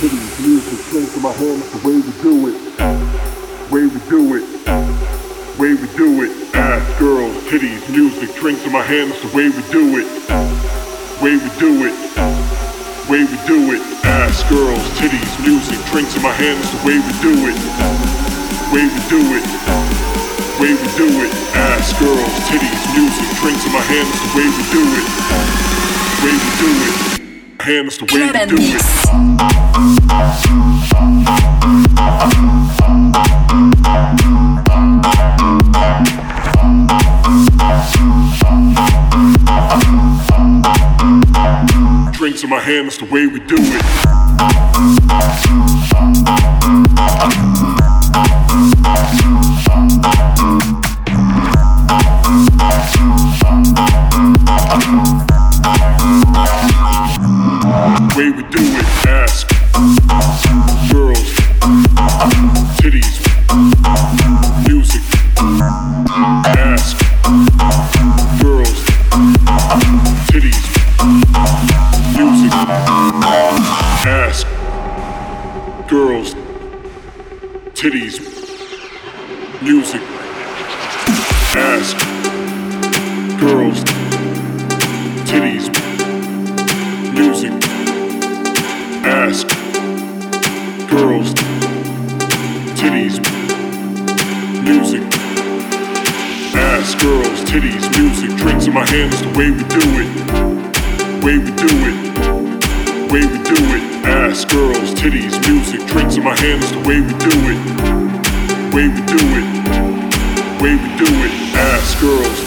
Titties, music, strings in my hands, the way we do it. Way we do it. Way we do it. Ass, girls, titties, music, drinks in my hands, the way we do it. Way we do it. Way we do it. Ass, girls, titties, music, drinks in my hands, the way we do it. Way we do it. Way we do it. Ass, girls, titties, music, drinks in my hands, the way we do it. Way we do it hands the way we do it. Drinks in my hands that's the way we do it.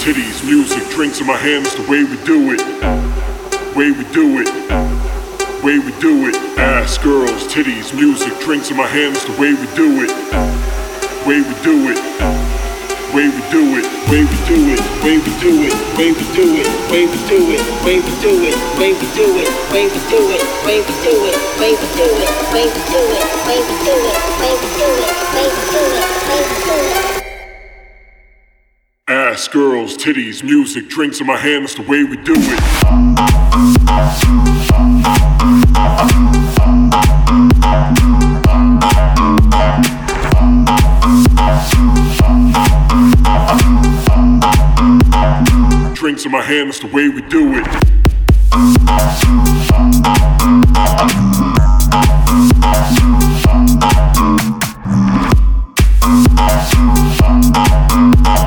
Titties, music, drinks in my hands, the way we do it. Way we do it way we do it. Ass, girls, titties, music, drinks in my hands, the way we do it. Way we do it. Way we do it, way we do it, way we do it, way we do it, way we do it, way we do it, way we do it, way we do it, way we do it, way we do it, way we do it, way we do it, way we do it, way we do it, way we do it. Ass, girls, titties, music, drinks in my hands, the way we do it. Drinks in my hand, that's the way we do it.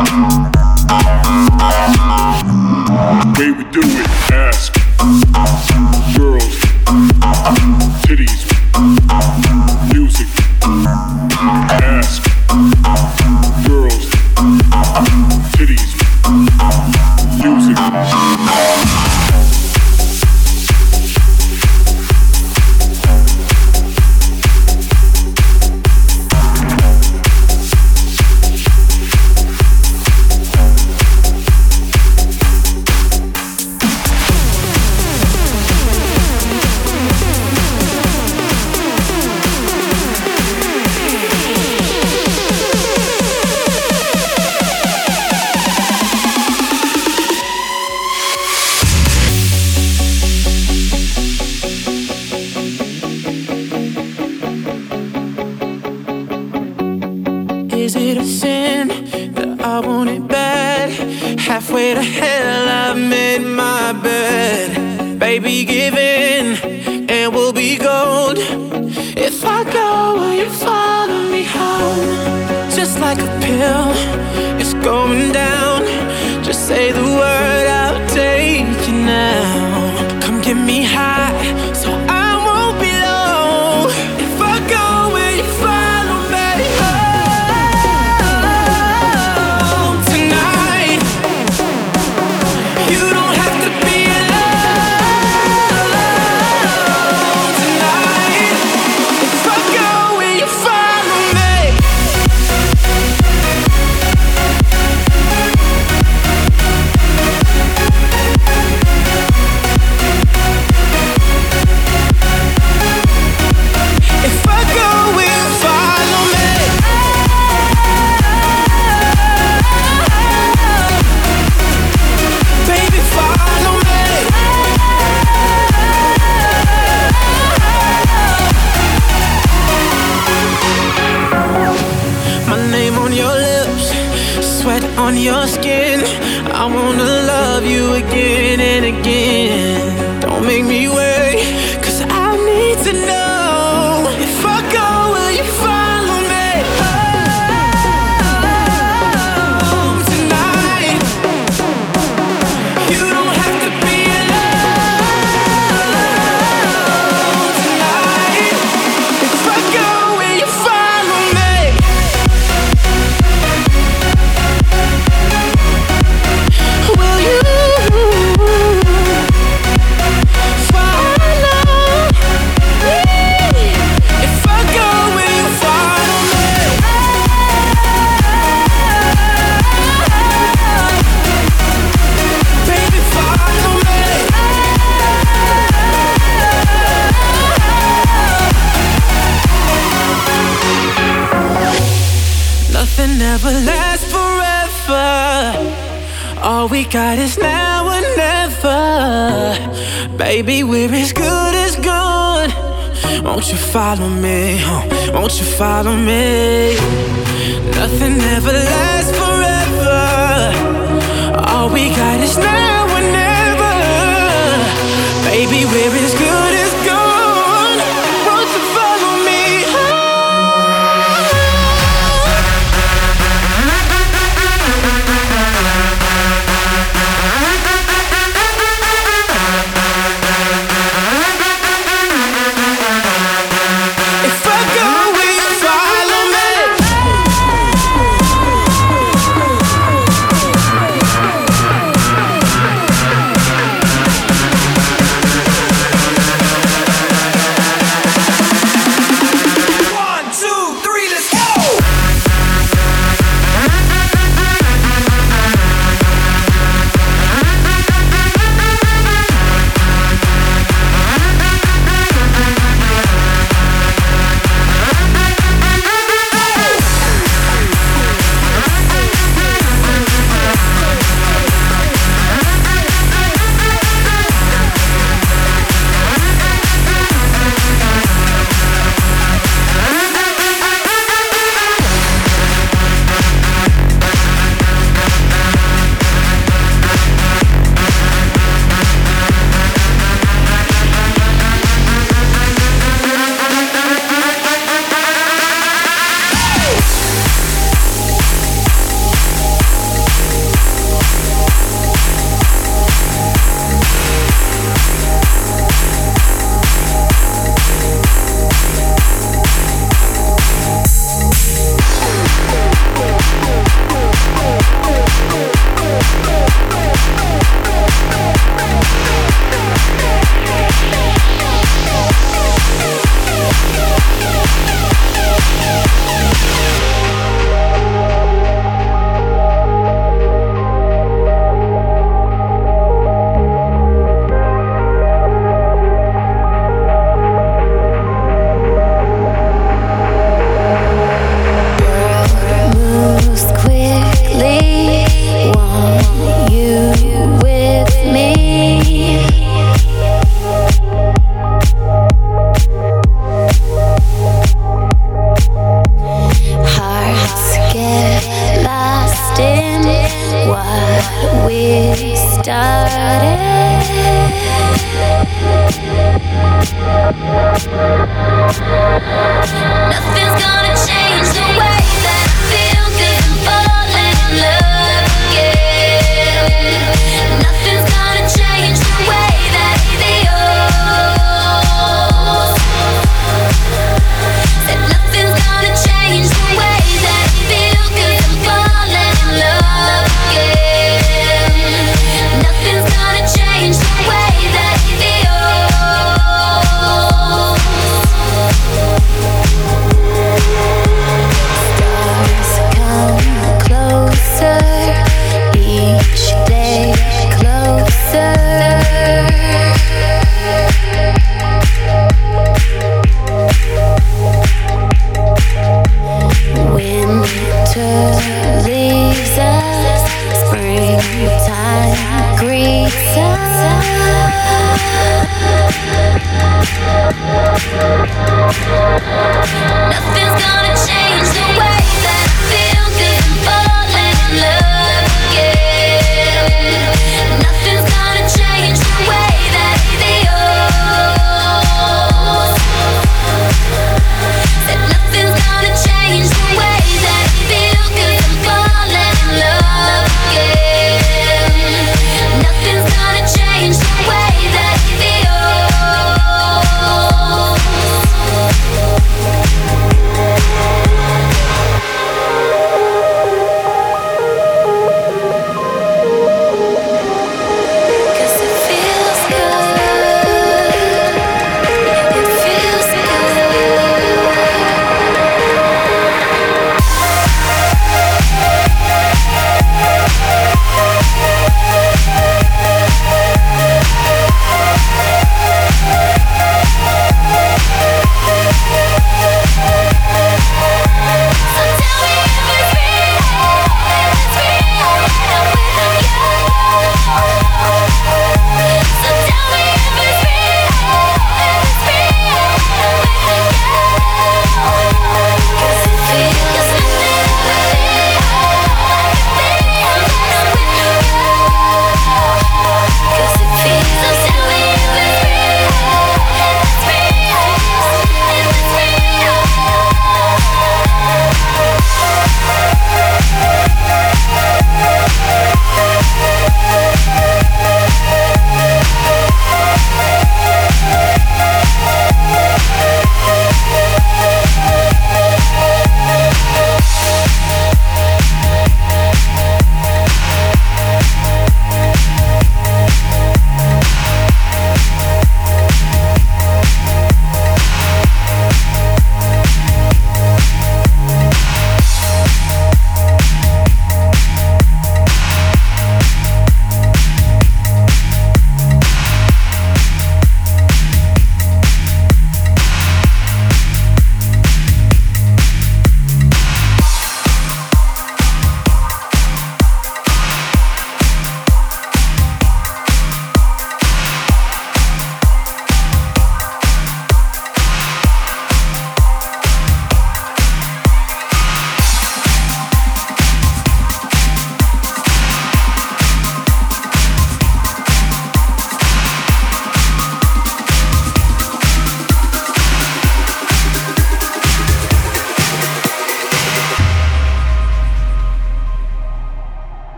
Way we do it, ask. Girls, halfway to hell, I made my bed. Baby, give in, and we'll be gold. If I go, will you follow me home? Just like a pill, it's going down. Just say the word.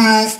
proof.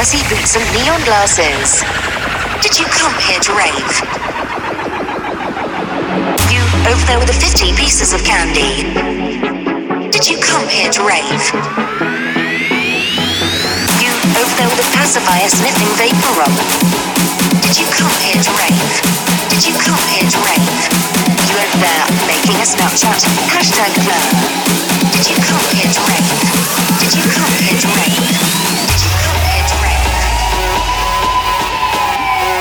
fuzzy boots and neon glasses. Did you come here to rave? You over there with the 50 pieces of candy. Did you come here to rave? You over there with the pacifier sniffing vapor rub. Did you come here to rave? Did you come here to rave? You over there making a Snapchat hashtag blur. Did you come here to rave? Did you come here to rave?